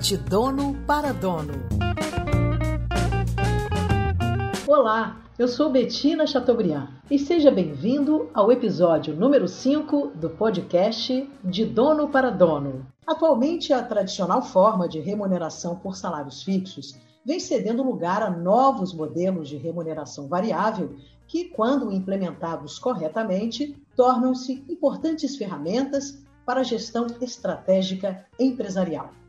de dono para dono. Olá, eu sou Betina Chateaubriand e seja bem-vindo ao episódio número 5 do podcast De Dono para Dono. Atualmente, a tradicional forma de remuneração por salários fixos vem cedendo lugar a novos modelos de remuneração variável que, quando implementados corretamente, tornam-se importantes ferramentas para a gestão estratégica empresarial.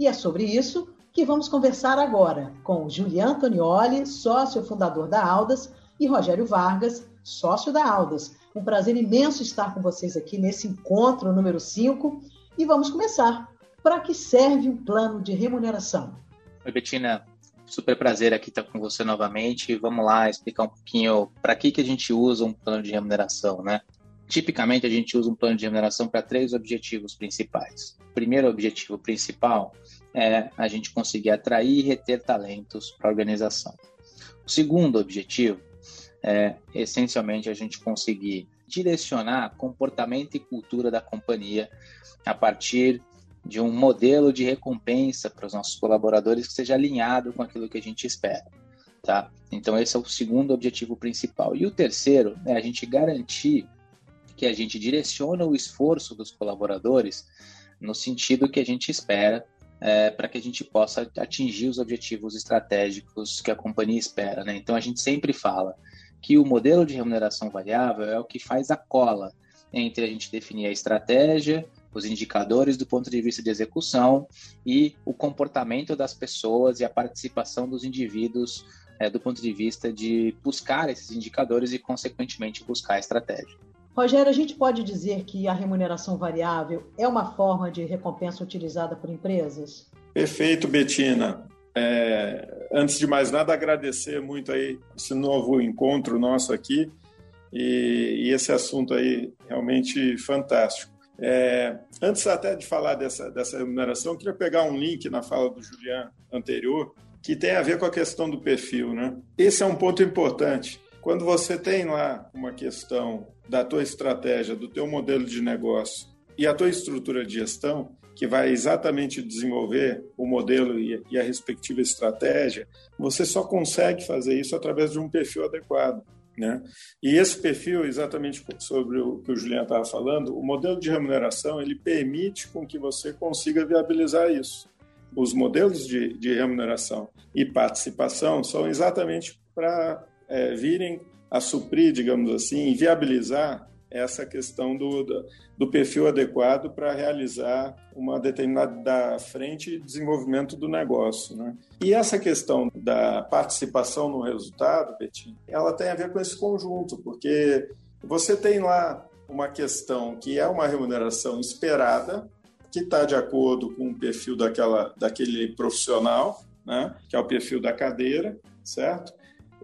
E é sobre isso que vamos conversar agora com Julian Antonioli, sócio fundador da Aldas, e Rogério Vargas, sócio da Aldas. Um prazer imenso estar com vocês aqui nesse encontro número 5 e vamos começar. Para que serve um plano de remuneração? Oi, Betina. Super prazer aqui estar com você novamente. Vamos lá explicar um pouquinho para que, que a gente usa um plano de remuneração, né? Tipicamente, a gente usa um plano de remuneração para três objetivos principais. O primeiro objetivo principal é a gente conseguir atrair e reter talentos para a organização. O segundo objetivo é, essencialmente, a gente conseguir direcionar comportamento e cultura da companhia a partir de um modelo de recompensa para os nossos colaboradores que seja alinhado com aquilo que a gente espera. Tá? Então, esse é o segundo objetivo principal. E o terceiro é a gente garantir que a gente direciona o esforço dos colaboradores no sentido que a gente espera é, para que a gente possa atingir os objetivos estratégicos que a companhia espera. Né? Então a gente sempre fala que o modelo de remuneração variável é o que faz a cola entre a gente definir a estratégia, os indicadores do ponto de vista de execução e o comportamento das pessoas e a participação dos indivíduos é, do ponto de vista de buscar esses indicadores e, consequentemente, buscar a estratégia. Rogério, a gente pode dizer que a remuneração variável é uma forma de recompensa utilizada por empresas? Perfeito, Betina. É, antes de mais nada, agradecer muito aí esse novo encontro nosso aqui e, e esse assunto aí realmente fantástico. É, antes até de falar dessa, dessa remuneração, eu queria pegar um link na fala do Julian anterior que tem a ver com a questão do perfil, né? Esse é um ponto importante. Quando você tem lá uma questão da tua estratégia, do teu modelo de negócio e a tua estrutura de gestão, que vai exatamente desenvolver o modelo e a respectiva estratégia, você só consegue fazer isso através de um perfil adequado. Né? E esse perfil, exatamente sobre o que o Juliano estava falando, o modelo de remuneração ele permite com que você consiga viabilizar isso. Os modelos de, de remuneração e participação são exatamente para é, virem a suprir, digamos assim, viabilizar essa questão do, do, do perfil adequado para realizar uma determinada frente de desenvolvimento do negócio. Né? E essa questão da participação no resultado, Betinho, ela tem a ver com esse conjunto, porque você tem lá uma questão que é uma remuneração esperada, que está de acordo com o perfil daquela, daquele profissional, né? que é o perfil da cadeira, certo?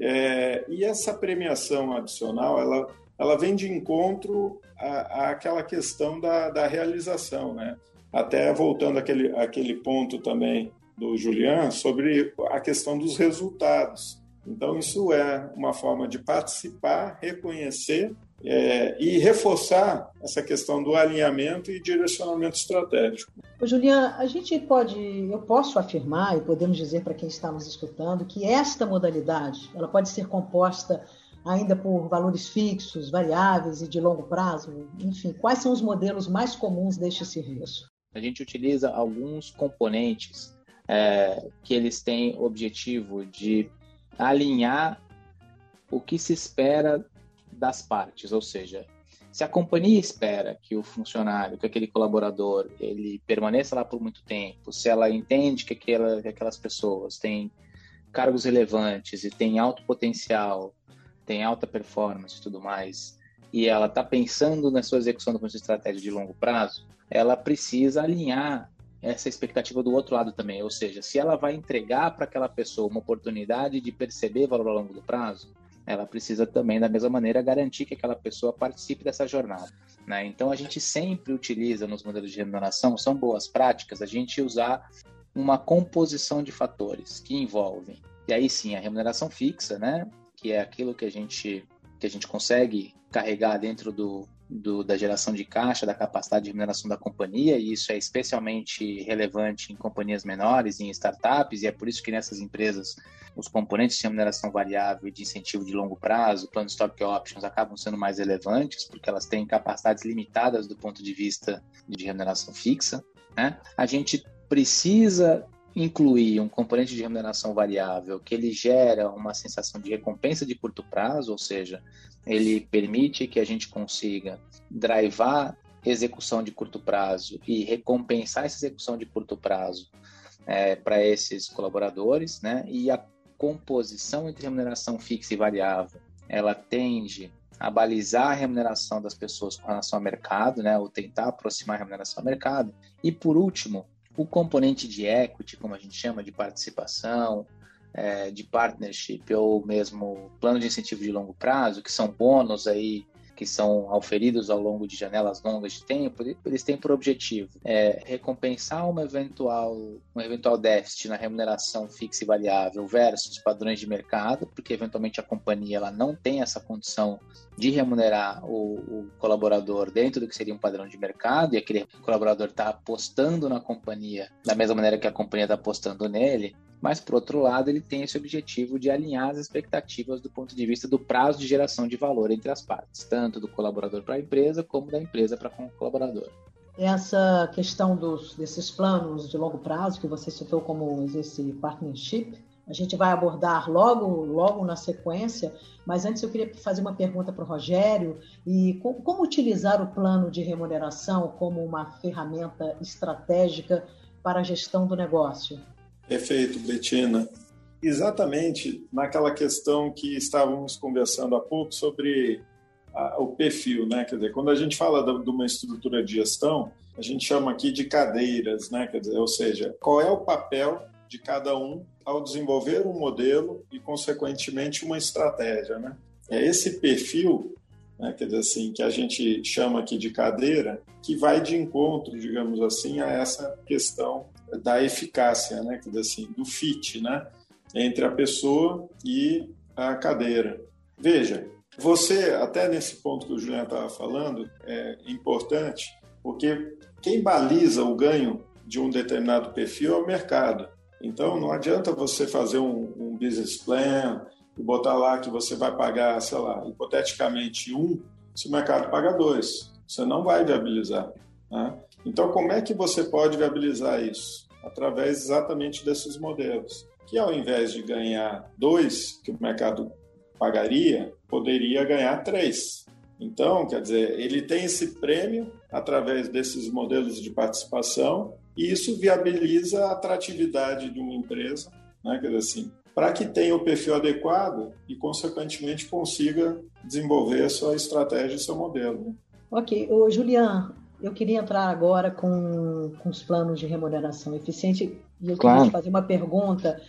É, e essa premiação adicional, ela, ela vem de encontro àquela questão da, da realização, né? Até voltando àquele, àquele ponto também do Julian sobre a questão dos resultados. Então, isso é uma forma de participar, reconhecer é, e reforçar essa questão do alinhamento e direcionamento estratégico. Ô, Juliana, a gente pode, eu posso afirmar e podemos dizer para quem está nos escutando que esta modalidade, ela pode ser composta ainda por valores fixos, variáveis e de longo prazo? Enfim, quais são os modelos mais comuns deste serviço? A gente utiliza alguns componentes é, que eles têm objetivo de alinhar o que se espera das partes, ou seja, se a companhia espera que o funcionário, que aquele colaborador, ele permaneça lá por muito tempo, se ela entende que, aquela, que aquelas pessoas têm cargos relevantes e têm alto potencial, têm alta performance e tudo mais, e ela está pensando na sua execução de estratégia de longo prazo, ela precisa alinhar essa expectativa do outro lado também, ou seja, se ela vai entregar para aquela pessoa uma oportunidade de perceber valor ao longo do prazo, ela precisa também, da mesma maneira, garantir que aquela pessoa participe dessa jornada. Né? Então, a gente sempre utiliza nos modelos de remuneração, são boas práticas, a gente usar uma composição de fatores que envolvem, e aí sim, a remuneração fixa, né? que é aquilo que a gente, que a gente consegue carregar dentro do, do, da geração de caixa, da capacidade de remuneração da companhia, e isso é especialmente relevante em companhias menores, em startups, e é por isso que nessas empresas os componentes de remuneração variável de incentivo de longo prazo, plano stock options, acabam sendo mais relevantes, porque elas têm capacidades limitadas do ponto de vista de remuneração fixa. Né? A gente precisa incluir um componente de remuneração variável que ele gera uma sensação de recompensa de curto prazo, ou seja, ele permite que a gente consiga drivar execução de curto prazo e recompensar essa execução de curto prazo é, para esses colaboradores, né? E a composição entre remuneração fixa e variável, ela tende a balizar a remuneração das pessoas com relação ao mercado, né? Ou tentar aproximar a remuneração ao mercado. E por último, o componente de equity, como a gente chama, de participação, é, de partnership ou mesmo plano de incentivo de longo prazo, que são bônus aí que são auferidos ao longo de janelas longas de tempo, eles têm por objetivo é, recompensar uma eventual, um eventual déficit na remuneração fixa e variável versus padrões de mercado, porque eventualmente a companhia ela não tem essa condição de remunerar o, o colaborador dentro do que seria um padrão de mercado, e aquele colaborador está apostando na companhia da mesma maneira que a companhia está apostando nele, mas por outro lado ele tem esse objetivo de alinhar as expectativas do ponto de vista do prazo de geração de valor entre as partes, tanto do colaborador para a empresa como da empresa para o colaborador. Essa questão dos, desses planos de longo prazo que você citou como esse partnership, a gente vai abordar logo, logo na sequência, mas antes eu queria fazer uma pergunta para o Rogério e como utilizar o plano de remuneração como uma ferramenta estratégica para a gestão do negócio. Perfeito, Betina. Exatamente naquela questão que estávamos conversando há pouco sobre a, o perfil, né? Quer dizer, quando a gente fala de, uma estrutura de gestão, a gente chama aqui de cadeiras, né? Quer dizer, ou seja, qual é o papel de cada um ao desenvolver um modelo e, consequentemente, uma estratégia, né? É esse perfil, né, quer dizer assim, que a gente chama aqui de cadeira, que vai de encontro, digamos assim, a essa questão da eficácia, né, assim, do fit, né, entre a pessoa e a cadeira. Veja, você, até nesse ponto que o Juliano estava falando, é importante, porque quem baliza o ganho de um determinado perfil é o mercado. Então, não adianta você fazer um, um business plan e botar lá que você vai pagar, sei lá, hipoteticamente um, se o mercado paga dois. Você não vai viabilizar. Né? Então, como é que você pode viabilizar isso? Através exatamente desses modelos. Que ao invés de ganhar dois, que o mercado pagaria, poderia ganhar três. Então, quer dizer, ele tem esse prêmio através desses modelos de participação e isso viabiliza a atratividade de uma empresa, né? quer dizer assim, para que tenha o perfil adequado e, consequentemente, consiga desenvolver sua estratégia e seu modelo. Né? Ok. Ô, Julian, eu queria entrar agora com, com os planos de remuneração eficiente e eu claro. queria te fazer uma pergunta.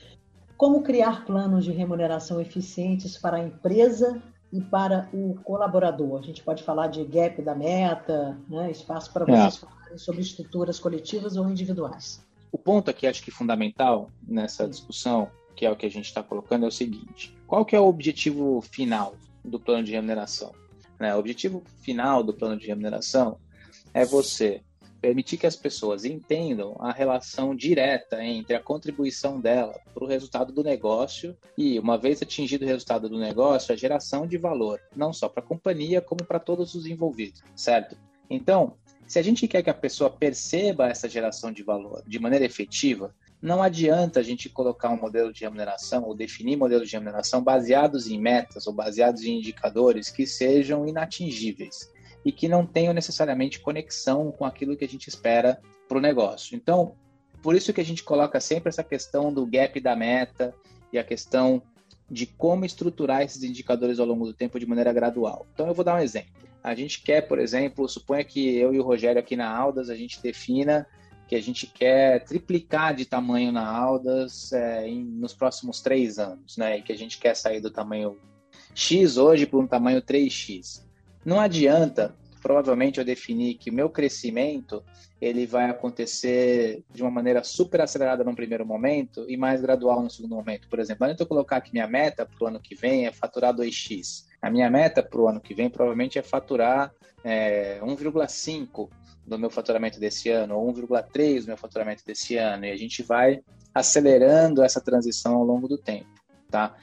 Como criar planos de remuneração eficientes para a empresa e para o colaborador? A gente pode falar de gap da meta, né? espaço para vocês é. falarem sobre estruturas coletivas ou individuais. O ponto aqui, acho que fundamental nessa discussão, que é o que a gente está colocando, é o seguinte: qual que é o objetivo final do plano de remuneração? Né? O objetivo final do plano de remuneração é você permitir que as pessoas entendam a relação direta entre a contribuição dela para o resultado do negócio e, uma vez atingido o resultado do negócio, a geração de valor, não só para a companhia, como para todos os envolvidos, certo? Então, se a gente quer que a pessoa perceba essa geração de valor de maneira efetiva, não adianta a gente colocar um modelo de remuneração ou definir modelos de remuneração baseados em metas ou baseados em indicadores que sejam inatingíveis e que não tenham necessariamente conexão com aquilo que a gente espera para o negócio. Então, por isso que a gente coloca sempre essa questão do gap da meta e a questão de como estruturar esses indicadores ao longo do tempo de maneira gradual. Então, eu vou dar um exemplo. A gente quer, por exemplo, suponha que eu e o Rogério aqui na Aldas, a gente defina que a gente quer triplicar de tamanho na Aldas é, em, nos próximos três anos, né? E que a gente quer sair do tamanho X hoje para um tamanho 3X. Não adianta provavelmente eu defini que o meu crescimento ele vai acontecer de uma maneira super acelerada no primeiro momento e mais gradual no segundo momento. Por exemplo, antes eu colocar que minha meta para o ano que vem é faturar 2x, a minha meta para o ano que vem provavelmente é faturar é, 1,5 do meu faturamento desse ano, ou 1,3 do meu faturamento desse ano, e a gente vai acelerando essa transição ao longo do tempo, tá?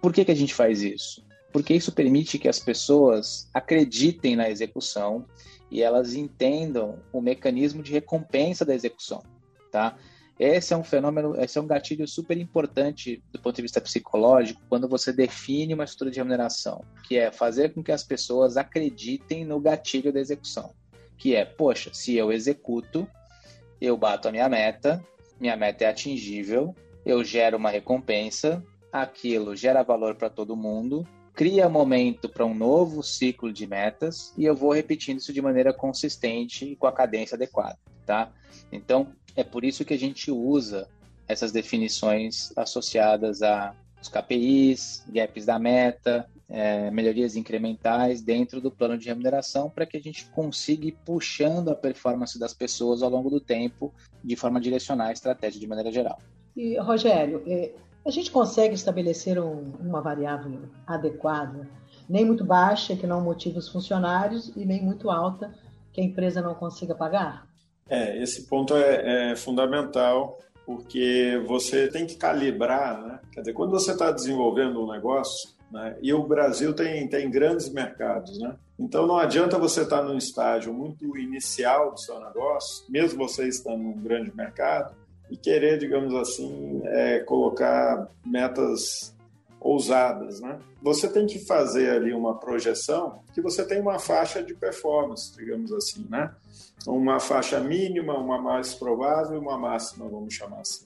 Por que, que a gente faz isso? Porque isso permite que as pessoas acreditem na execução e elas entendam o mecanismo de recompensa da execução, tá? Esse é um fenômeno, esse é um gatilho super importante do ponto de vista psicológico quando você define uma estrutura de remuneração, que é fazer com que as pessoas acreditem no gatilho da execução, que é, poxa, se eu executo, eu bato a minha meta, minha meta é atingível, eu gero uma recompensa, aquilo gera valor para todo mundo, cria momento para um novo ciclo de metas e eu vou repetindo isso de maneira consistente e com a cadência adequada, tá? Então, é por isso que a gente usa essas definições associadas a os KPIs, gaps da meta, é, melhorias incrementais dentro do plano de remuneração para que a gente consiga ir puxando a performance das pessoas ao longo do tempo de forma a direcionar a estratégia de maneira geral. E, Rogério, é, a gente consegue estabelecer um, uma variável adequada, nem muito baixa, que não motive os funcionários, e nem muito alta, que a empresa não consiga pagar? É, esse ponto é, é fundamental porque você tem que calibrar, né? Quer dizer, quando você está desenvolvendo um negócio, né? E o Brasil tem, tem grandes mercados, né? Então não adianta você estar num estágio muito inicial do seu negócio, mesmo você estando num grande mercado, e querer, digamos assim, é, colocar metas ousadas, né? Você tem que fazer ali uma projeção que você tem uma faixa de performance, digamos assim, né? Uma faixa mínima, uma mais provável uma máxima, vamos chamar assim.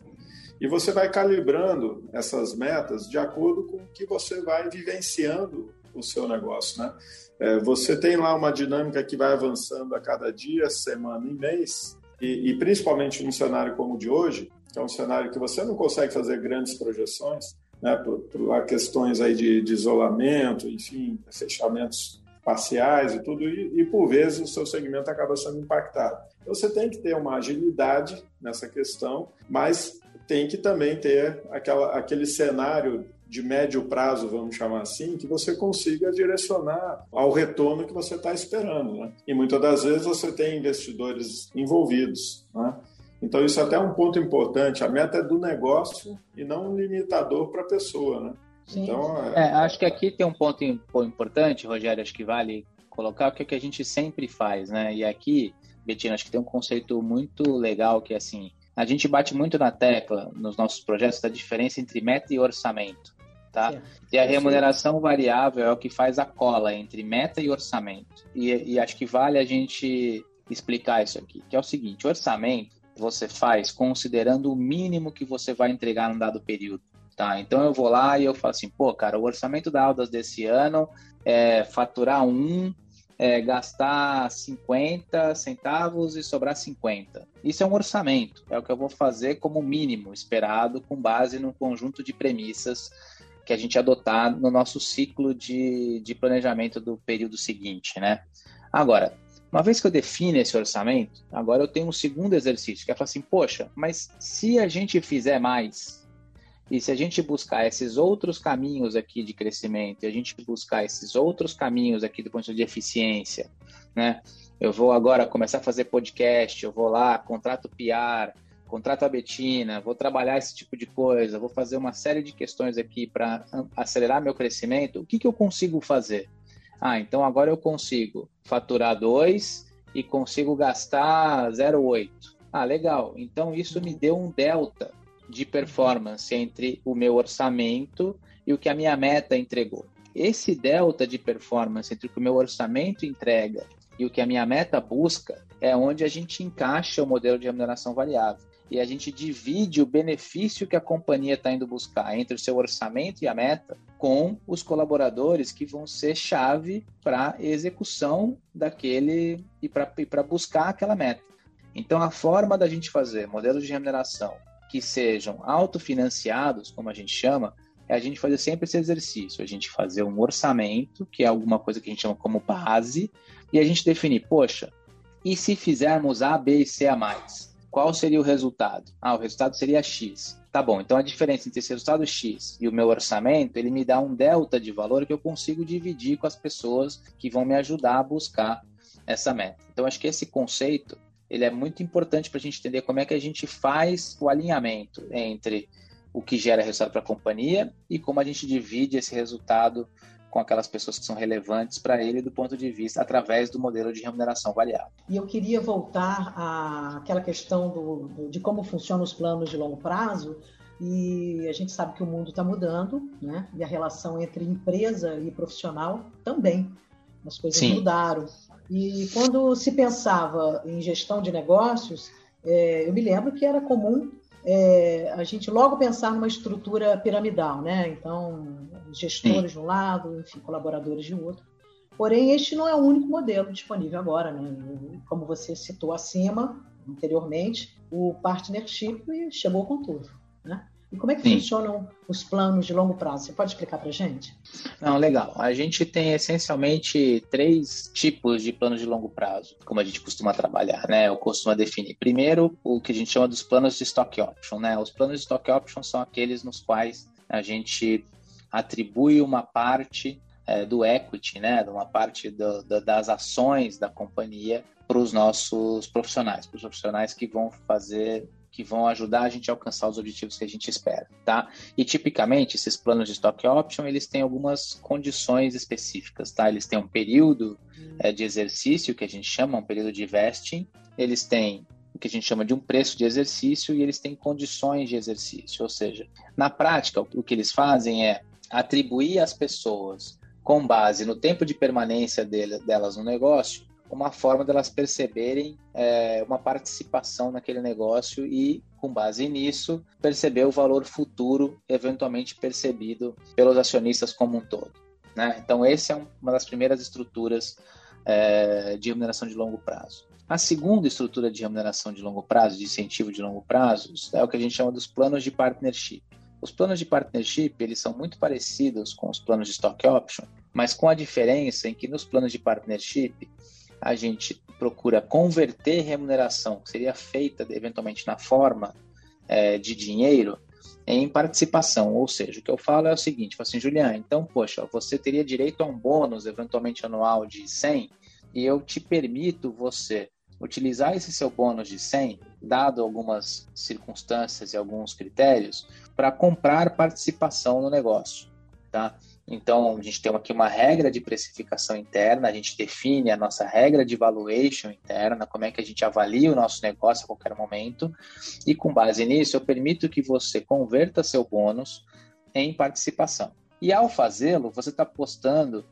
E você vai calibrando essas metas de acordo com o que você vai vivenciando o seu negócio, né? É, você tem lá uma dinâmica que vai avançando a cada dia, semana e mês, e, e principalmente num cenário como o de hoje, que é um cenário que você não consegue fazer grandes projeções, né, por, por questões aí de, de, isolamento, enfim, fechamentos parciais e tudo, e, e, por vezes o seu segmento acaba sendo impactado. Então, você tem que ter uma agilidade nessa questão, mas tem que também ter aquela, aquele cenário de médio prazo, vamos chamar assim, que você consiga direcionar ao retorno que você está esperando. Né? E muitas das vezes você tem investidores envolvidos. Né? Então, isso é até é um ponto importante. A meta é do negócio e não um limitador para a pessoa. Né? Então, é... É, acho que aqui tem um ponto importante, Rogério, acho que vale colocar o que, é que a gente sempre faz. Né? E aqui, Betina, acho que tem um conceito muito legal que é assim, a gente bate muito na tecla nos nossos projetos da diferença entre meta e orçamento. Tá? E a remuneração variável é o que faz a cola entre meta e orçamento. E, e acho que vale a gente explicar isso aqui, que é o seguinte: orçamento você faz considerando o mínimo que você vai entregar num dado período. Tá, então eu vou lá e eu falo assim, pô, cara, o orçamento da Aldas desse ano é faturar um, é, gastar 50 centavos e sobrar 50. Isso é um orçamento, é o que eu vou fazer como mínimo esperado com base num conjunto de premissas que a gente adotar no nosso ciclo de, de planejamento do período seguinte, né? Agora, uma vez que eu defino esse orçamento, agora eu tenho um segundo exercício, que é falar assim, poxa, mas se a gente fizer mais, e se a gente buscar esses outros caminhos aqui de crescimento, e a gente buscar esses outros caminhos aqui do ponto de eficiência, né? Eu vou agora começar a fazer podcast, eu vou lá, contrato PR, contrato a Betina, vou trabalhar esse tipo de coisa, vou fazer uma série de questões aqui para acelerar meu crescimento. O que, que eu consigo fazer? Ah, então agora eu consigo faturar 2 e consigo gastar 0,8. Ah, legal. Então isso me deu um delta de performance entre o meu orçamento e o que a minha meta entregou. Esse delta de performance entre o que o meu orçamento entrega e o que a minha meta busca é onde a gente encaixa o modelo de remuneração variável. E a gente divide o benefício que a companhia está indo buscar entre o seu orçamento e a meta com os colaboradores que vão ser chave para execução daquele e para buscar aquela meta. Então, a forma da gente fazer modelos de remuneração que sejam autofinanciados, como a gente chama, é a gente fazer sempre esse exercício, a gente fazer um orçamento, que é alguma coisa que a gente chama como base, e a gente definir, poxa, e se fizermos A, B e C a mais? Qual seria o resultado? Ah, o resultado seria X. Tá bom, então a diferença entre esse resultado X e o meu orçamento, ele me dá um delta de valor que eu consigo dividir com as pessoas que vão me ajudar a buscar essa meta. Então acho que esse conceito, ele é muito importante para a gente entender como é que a gente faz o alinhamento entre o que gera resultado para a companhia e como a gente divide esse resultado com aquelas pessoas que são relevantes para ele do ponto de vista através do modelo de remuneração variável. E eu queria voltar àquela questão do, do, de como funcionam os planos de longo prazo. E a gente sabe que o mundo está mudando, né? E a relação entre empresa e profissional também. As coisas Sim. mudaram. E quando se pensava em gestão de negócios, é, eu me lembro que era comum é, a gente logo pensar numa estrutura piramidal, né? Então, gestores Sim. de um lado, enfim, colaboradores de outro. Porém, este não é o único modelo disponível agora, né? Como você citou acima, anteriormente, o partnership chegou com tudo, né? E como é que Sim. funcionam os planos de longo prazo? Você pode explicar para a gente? Não, legal. A gente tem essencialmente três tipos de planos de longo prazo, como a gente costuma trabalhar, né? Eu costumo definir. Primeiro, o que a gente chama dos planos de stock option, né? Os planos de stock option são aqueles nos quais a gente atribui uma parte é, do equity, né? Uma parte do, do, das ações da companhia para os nossos profissionais, para os profissionais que vão fazer que vão ajudar a gente a alcançar os objetivos que a gente espera, tá? E tipicamente esses planos de stock option eles têm algumas condições específicas, tá? Eles têm um período é, de exercício que a gente chama um período de vesting, eles têm o que a gente chama de um preço de exercício e eles têm condições de exercício, ou seja, na prática o que eles fazem é atribuir às pessoas com base no tempo de permanência dele, delas no negócio uma forma delas perceberem é, uma participação naquele negócio e, com base nisso, perceber o valor futuro eventualmente percebido pelos acionistas como um todo. Né? Então, essa é uma das primeiras estruturas é, de remuneração de longo prazo. A segunda estrutura de remuneração de longo prazo, de incentivo de longo prazo, é o que a gente chama dos planos de partnership. Os planos de partnership eles são muito parecidos com os planos de stock option, mas com a diferença em que nos planos de partnership a gente procura converter remuneração, que seria feita eventualmente na forma é, de dinheiro, em participação. Ou seja, o que eu falo é o seguinte: assim, Julian, então, poxa, você teria direito a um bônus, eventualmente anual de 100, e eu te permito você utilizar esse seu bônus de 100, dado algumas circunstâncias e alguns critérios, para comprar participação no negócio. Tá? Então, a gente tem aqui uma regra de precificação interna, a gente define a nossa regra de valuation interna, como é que a gente avalia o nosso negócio a qualquer momento, e com base nisso, eu permito que você converta seu bônus em participação. E ao fazê-lo, você está apostando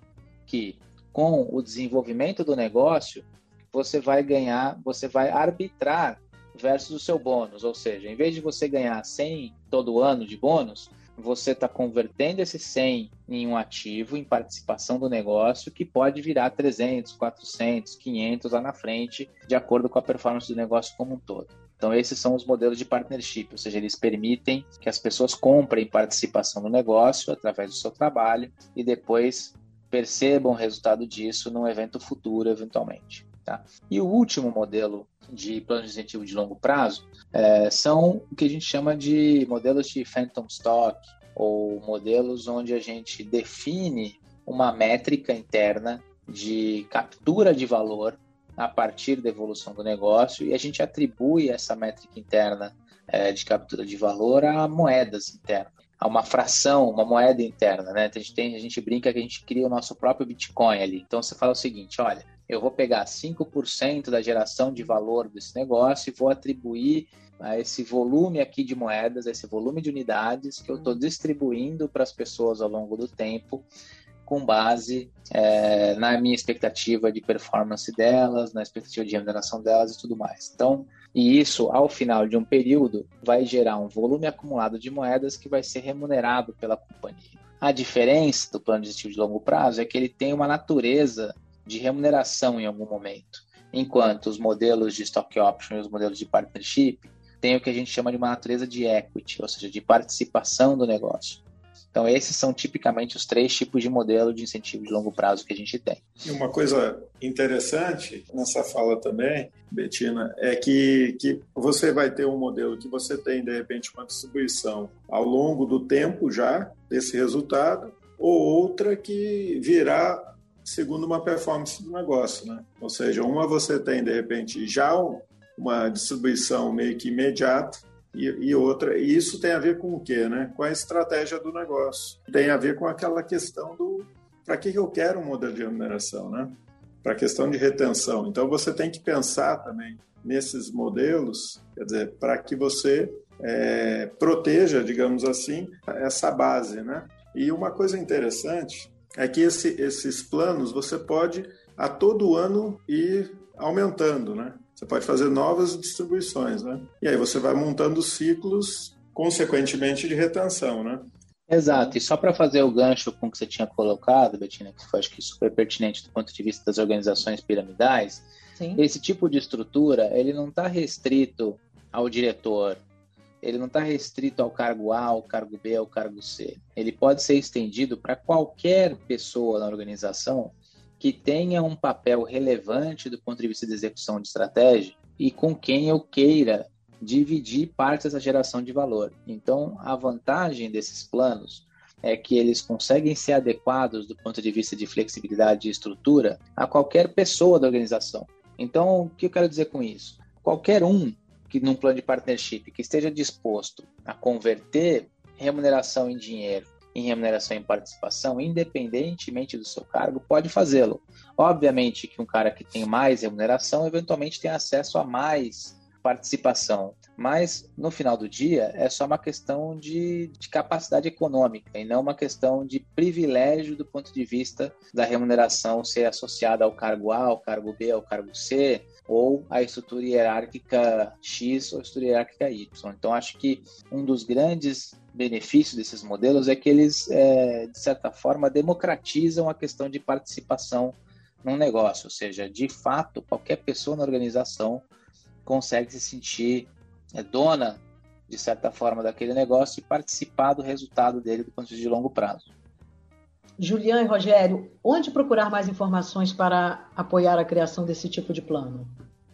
que com o desenvolvimento do negócio, você vai ganhar, você vai arbitrar versus o seu bônus, ou seja, em vez de você ganhar 100 todo ano de bônus, você está convertendo esse 100 em um ativo, em participação do negócio, que pode virar 300, 400, 500 lá na frente, de acordo com a performance do negócio como um todo. Então, esses são os modelos de partnership, ou seja, eles permitem que as pessoas comprem participação no negócio através do seu trabalho e depois percebam o resultado disso num evento futuro, eventualmente. Tá? E o último modelo de plano de incentivo de longo prazo é, são o que a gente chama de modelos de phantom stock, ou modelos onde a gente define uma métrica interna de captura de valor a partir da evolução do negócio e a gente atribui essa métrica interna é, de captura de valor a moedas internas, a uma fração, uma moeda interna, né? A gente, tem, a gente brinca que a gente cria o nosso próprio Bitcoin ali. Então você fala o seguinte, olha, eu vou pegar 5% da geração de valor desse negócio e vou atribuir a esse volume aqui de moedas, esse volume de unidades que eu estou distribuindo para as pessoas ao longo do tempo, com base é, na minha expectativa de performance delas, na expectativa de remuneração delas e tudo mais. Então, e isso, ao final de um período, vai gerar um volume acumulado de moedas que vai ser remunerado pela companhia. A diferença do plano de incentivo de longo prazo é que ele tem uma natureza de remuneração em algum momento, enquanto os modelos de stock option e os modelos de partnership têm o que a gente chama de uma natureza de equity, ou seja, de participação do negócio. Então, esses são tipicamente os três tipos de modelo de incentivo de longo prazo que a gente tem. E uma coisa interessante nessa fala também, Betina, é que, que você vai ter um modelo que você tem, de repente, uma distribuição ao longo do tempo já desse resultado, ou outra que virá segundo uma performance do negócio, né? Ou seja, uma você tem, de repente, já uma distribuição meio que imediata, e, e, outra, e isso tem a ver com o quê, né? Com a estratégia do negócio. Tem a ver com aquela questão do para que eu quero um modelo de remuneração, né? Para a questão de retenção. Então você tem que pensar também nesses modelos, quer dizer, para que você é, proteja, digamos assim, essa base, né? E uma coisa interessante é que esse, esses planos você pode a todo ano ir aumentando, né? Você pode fazer novas distribuições, né? E aí você vai montando ciclos, consequentemente, de retenção, né? Exato, e só para fazer o gancho com o que você tinha colocado, Betina, que foi acho que super pertinente do ponto de vista das organizações piramidais, Sim. esse tipo de estrutura ele não está restrito ao diretor, ele não está restrito ao cargo A, ao cargo B, ao cargo C. Ele pode ser estendido para qualquer pessoa na organização que tenha um papel relevante do ponto de vista de execução de estratégia e com quem eu queira dividir parte dessa geração de valor. Então, a vantagem desses planos é que eles conseguem ser adequados do ponto de vista de flexibilidade e estrutura a qualquer pessoa da organização. Então, o que eu quero dizer com isso? Qualquer um que num plano de partnership que esteja disposto a converter remuneração em dinheiro em remuneração em participação, independentemente do seu cargo, pode fazê-lo. Obviamente que um cara que tem mais remuneração, eventualmente tem acesso a mais participação, mas no final do dia é só uma questão de, de, capacidade econômica e não uma questão de privilégio do ponto de vista da remuneração ser associada ao cargo A, ao cargo B, ao cargo C, ou à estrutura hierárquica X ou estrutura hierárquica Y. Então, acho que um dos grandes benefícios desses modelos é que eles, é, de certa forma, democratizam a questão de participação num negócio, ou seja, de fato, qualquer pessoa na organização consegue se sentir é, dona, de certa forma, daquele negócio e participar do resultado dele do ponto de vista de longo prazo. Julian e Rogério, onde procurar mais informações para apoiar a criação desse tipo de plano?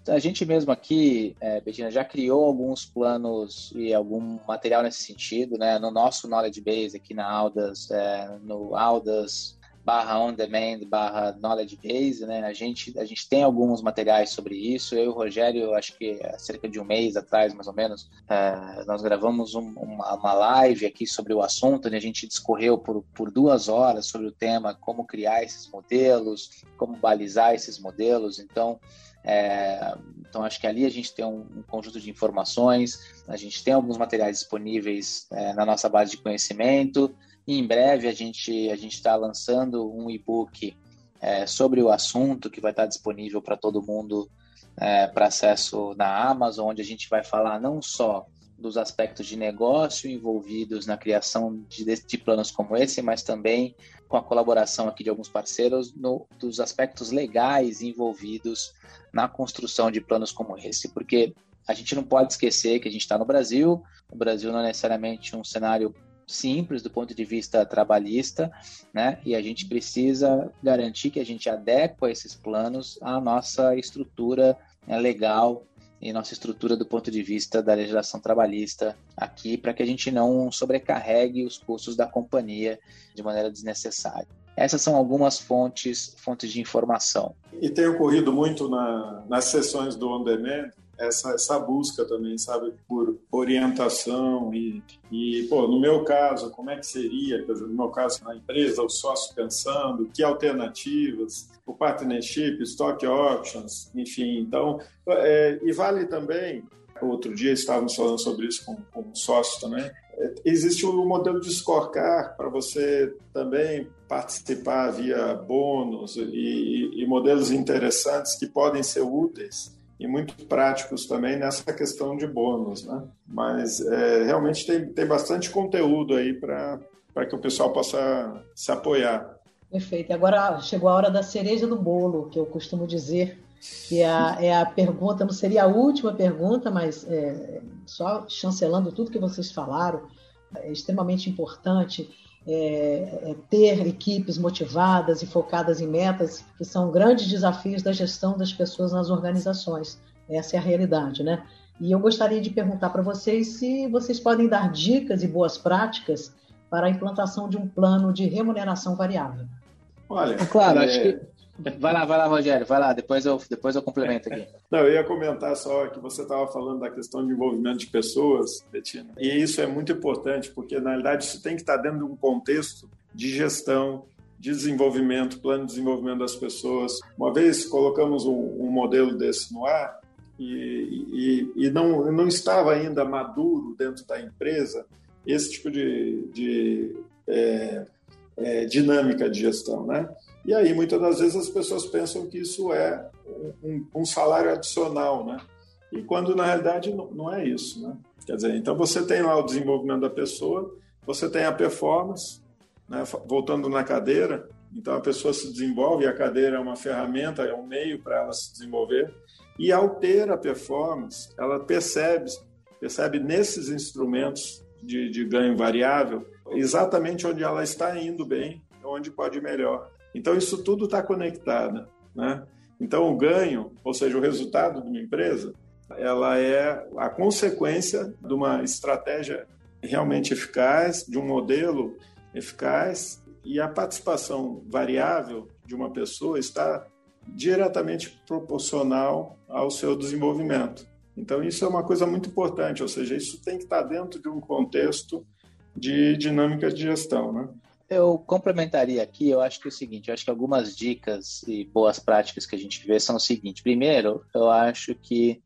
A gente mesmo aqui, é, Betina, já criou alguns planos e algum material nesse sentido, né? No nosso Knowledge Base aqui na Aldas, é, no Aldas barra on demand barra knowledge base, né? A gente, a gente tem alguns materiais sobre isso. Eu e o Rogério, acho que há cerca de um mês atrás, mais ou menos, é, nós gravamos um, uma, uma, live aqui sobre o assunto, onde a gente discorreu por, por duas horas sobre o tema como criar esses modelos, como balizar esses modelos. Então, é, então, acho que ali a gente tem um, um, conjunto de informações, a gente tem alguns materiais disponíveis é, na nossa base de conhecimento, em breve a gente a gente está lançando um e-book é, sobre o assunto que vai estar disponível para todo mundo é, para acesso na Amazon, onde a gente vai falar não só dos aspectos de negócio envolvidos na criação de, de planos como esse, mas também com a colaboração aqui de alguns parceiros no, dos aspectos legais envolvidos na construção de planos como esse, porque a gente não pode esquecer que a gente está no Brasil, o Brasil não é necessariamente um cenário simples do ponto de vista trabalhista, né? E a gente precisa garantir que a gente adequa esses planos à nossa estrutura né, legal e nossa estrutura do ponto de vista da legislação trabalhista aqui, para que a gente não sobrecarregue os custos da companhia de maneira desnecessária. Essas são algumas fontes, fontes de informação. E tem ocorrido muito na, nas sessões do On Demand essa, essa busca também, sabe, por orientação e, e, pô, no meu caso, como é que seria, no meu caso, na empresa, o sócio pensando, que alternativas, o partnership, stock options, enfim, então, é, e vale também, outro dia estávamos falando sobre isso com, com um sócio também, é, existe o um modelo de scorecard para você também participar via bônus e, e modelos interessantes que podem ser úteis e muito práticos também nessa questão de bônus, né? Mas é, realmente tem, tem bastante conteúdo aí para que o pessoal possa se apoiar. Perfeito. Agora chegou a hora da cereja do bolo, que eu costumo dizer, que é a, é a pergunta, não seria a última pergunta, mas é, só chancelando tudo que vocês falaram, é extremamente importante. É, é, ter equipes motivadas e focadas em metas, que são grandes desafios da gestão das pessoas nas organizações. Essa é a realidade, né? E eu gostaria de perguntar para vocês se vocês podem dar dicas e boas práticas para a implantação de um plano de remuneração variável. Olha, claro, é... acho que Vai lá, vai lá, Rogério, vai lá, depois eu, depois eu complemento aqui. Não, eu ia comentar só que você estava falando da questão de envolvimento de pessoas, Betina, e isso é muito importante, porque na realidade isso tem que estar dentro de um contexto de gestão, de desenvolvimento, plano de desenvolvimento das pessoas. Uma vez colocamos um, um modelo desse no ar e, e, e, não, não estava ainda maduro dentro da empresa esse tipo de, de é, é, dinâmica de gestão, né? E aí, muitas das vezes, as pessoas pensam que isso é um, um salário adicional, né? E quando, na realidade, não, não é isso, né? Quer dizer, então você tem lá o desenvolvimento da pessoa, você tem a performance, né? voltando na cadeira, então a pessoa se desenvolve, a cadeira é uma ferramenta, é um meio para ela se desenvolver, e ao ter a performance, ela percebe, percebe nesses instrumentos de, de ganho variável exatamente onde ela está indo bem, onde pode melhor. Então, isso tudo está conectado. Né? Então, o ganho, ou seja, o resultado de uma empresa, ela é a consequência de uma estratégia realmente eficaz, de um modelo eficaz, e a participação variável de uma pessoa está diretamente proporcional ao seu desenvolvimento. Então, isso é uma coisa muito importante, ou seja, isso tem que estar dentro de um contexto de dinâmica de gestão. Né? Eu complementaria aqui, eu acho que é o seguinte, eu acho que algumas dicas e boas práticas que a gente vê são o seguinte. Primeiro, eu acho que,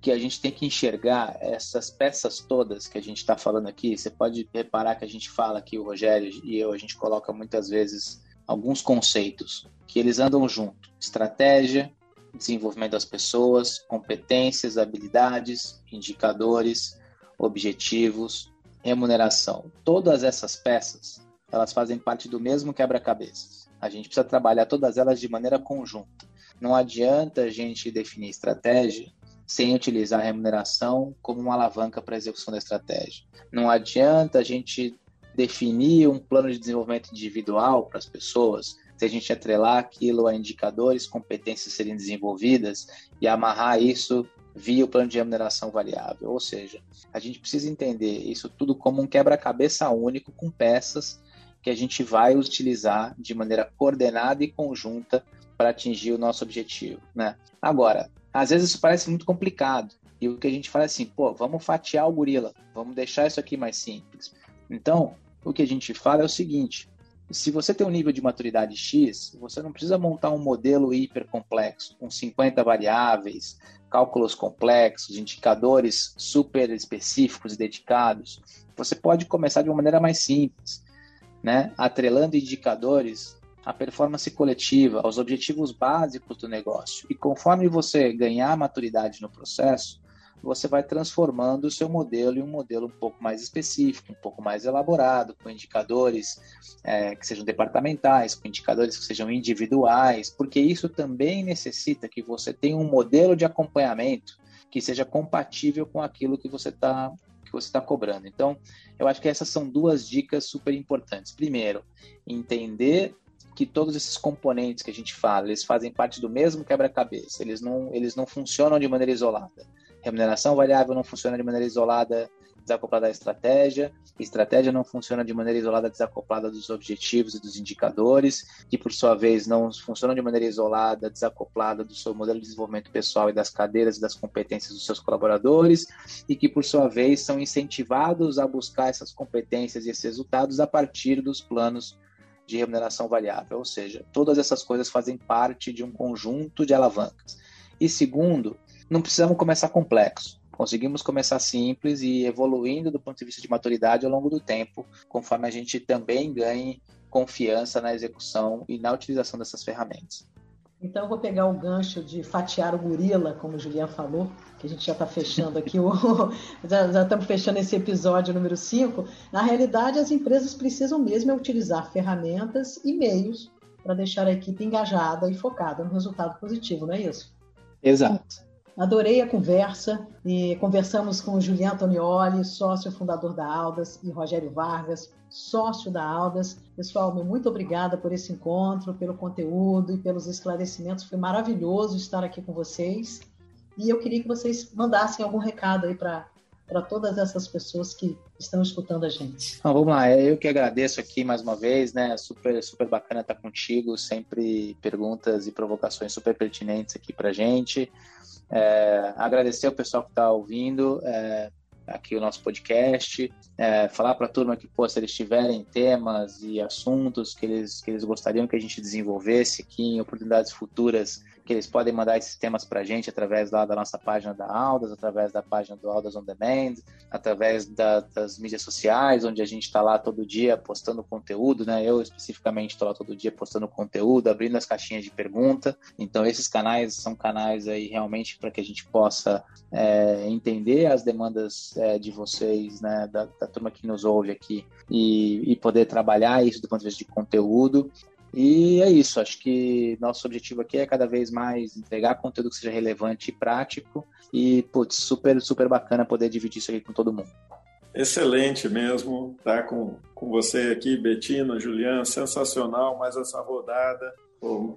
que a gente tem que enxergar essas peças todas que a gente está falando aqui. Você pode reparar que a gente fala aqui, o Rogério e eu, a gente coloca muitas vezes alguns conceitos que eles andam junto. Estratégia, desenvolvimento das pessoas, competências, habilidades, indicadores, objetivos, remuneração. Todas essas peças elas fazem parte do mesmo quebra-cabeças. A gente precisa trabalhar todas elas de maneira conjunta. Não adianta a gente definir estratégia sem utilizar a remuneração como uma alavanca para a execução da estratégia. Não adianta a gente definir um plano de desenvolvimento individual para as pessoas se a gente atrelar aquilo a indicadores, competências serem desenvolvidas e amarrar isso via o plano de remuneração variável. Ou seja, a gente precisa entender isso tudo como um quebra-cabeça único com peças que a gente vai utilizar de maneira coordenada e conjunta para atingir o nosso objetivo, né? Agora, às vezes isso parece muito complicado e o que a gente fala é assim, pô, vamos fatiar o gorila, vamos deixar isso aqui mais simples. Então, o que a gente fala é o seguinte: se você tem um nível de maturidade X, você não precisa montar um modelo hiper complexo, com 50 variáveis, cálculos complexos, indicadores super específicos e dedicados. Você pode começar de uma maneira mais simples né, atrelando indicadores à performance coletiva, aos objetivos básicos do negócio. E conforme você ganhar maturidade no processo, você vai transformando o seu modelo em um modelo um pouco mais específico, um pouco mais elaborado, com indicadores é, que sejam departamentais, com indicadores que sejam individuais, porque isso também necessita que você tenha um modelo de acompanhamento que seja compatível com aquilo que você está que você está cobrando. Então, eu acho que essas são duas dicas super importantes. Primeiro, entender que todos esses componentes que a gente fala, eles fazem parte do mesmo quebra-cabeça. Eles não, eles não funcionam de maneira isolada. Remuneração variável não funciona de maneira isolada desacoplada da estratégia, estratégia não funciona de maneira isolada desacoplada dos objetivos e dos indicadores, que por sua vez não funciona de maneira isolada desacoplada do seu modelo de desenvolvimento pessoal e das cadeiras e das competências dos seus colaboradores, e que por sua vez são incentivados a buscar essas competências e esses resultados a partir dos planos de remuneração variável, ou seja, todas essas coisas fazem parte de um conjunto de alavancas. E segundo, não precisamos começar complexo conseguimos começar simples e evoluindo do ponto de vista de maturidade ao longo do tempo, conforme a gente também ganhe confiança na execução e na utilização dessas ferramentas. Então, eu vou pegar o gancho de fatiar o gorila, como o Julian falou, que a gente já está fechando aqui, o, já, já, estamos fechando esse episódio número 5. Na realidade, as empresas precisam mesmo utilizar ferramentas e meios para deixar a equipe engajada e focada no resultado positivo, não é isso? Exato. Adorei a conversa e conversamos com o Juliano Antonioli, sócio fundador da Aldas, e Rogério Vargas, sócio da Aldas. Pessoal, muito obrigada por esse encontro, pelo conteúdo e pelos esclarecimentos. Foi maravilhoso estar aqui com vocês. E eu queria que vocês mandassem algum recado aí para para todas essas pessoas que estão escutando a gente. Então, vamos lá, eu que agradeço aqui mais uma vez, né? Super, super bacana estar contigo, sempre perguntas e provocações super pertinentes aqui para gente. É, agradecer ao pessoal que está ouvindo. É, aqui o nosso podcast, é, falar para a turma que, pô, se eles tiverem temas e assuntos que eles, que eles gostariam que a gente desenvolvesse aqui em oportunidades futuras, que eles podem mandar esses temas para a gente através lá da nossa página da Aldas, através da página do Aldas On Demand, através da, das mídias sociais, onde a gente está lá todo dia postando conteúdo, né? Eu especificamente estou lá todo dia postando conteúdo, abrindo as caixinhas de pergunta. Então esses canais são canais aí realmente para que a gente possa é, entender as demandas é, de vocês, né? Da, da, turma que nos ouve aqui e, e poder trabalhar isso do ponto de vista de conteúdo. E é isso, acho que nosso objetivo aqui é cada vez mais entregar conteúdo que seja relevante e prático e, putz, super, super bacana poder dividir isso aqui com todo mundo. Excelente mesmo estar com, com você aqui, Betina, Juliana, sensacional, mais essa rodada.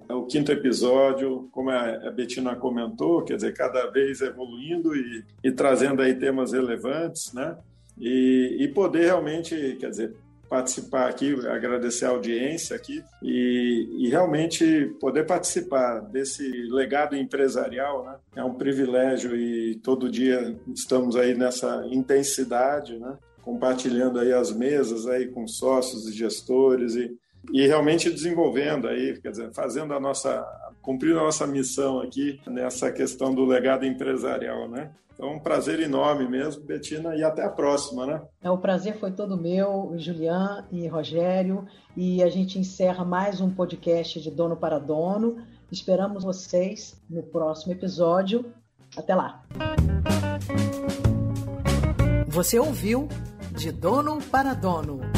É o quinto episódio, como a Betina comentou, quer dizer, cada vez evoluindo e, e trazendo aí temas relevantes, né? E, e poder realmente, quer dizer, participar aqui, agradecer a audiência aqui e, e, realmente poder participar desse legado empresarial, né? É um privilégio e todo dia estamos aí nessa intensidade, né? Compartilhando aí as mesas aí com sócios e gestores e, e realmente desenvolvendo aí, quer dizer, fazendo a nossa, cumprindo a nossa missão aqui nessa questão do legado empresarial, né? Então, um prazer enorme mesmo, Betina, e até a próxima, né? É, o prazer foi todo meu, Julian e Rogério, e a gente encerra mais um podcast de Dono para Dono. Esperamos vocês no próximo episódio. Até lá! Você ouviu De Dono para Dono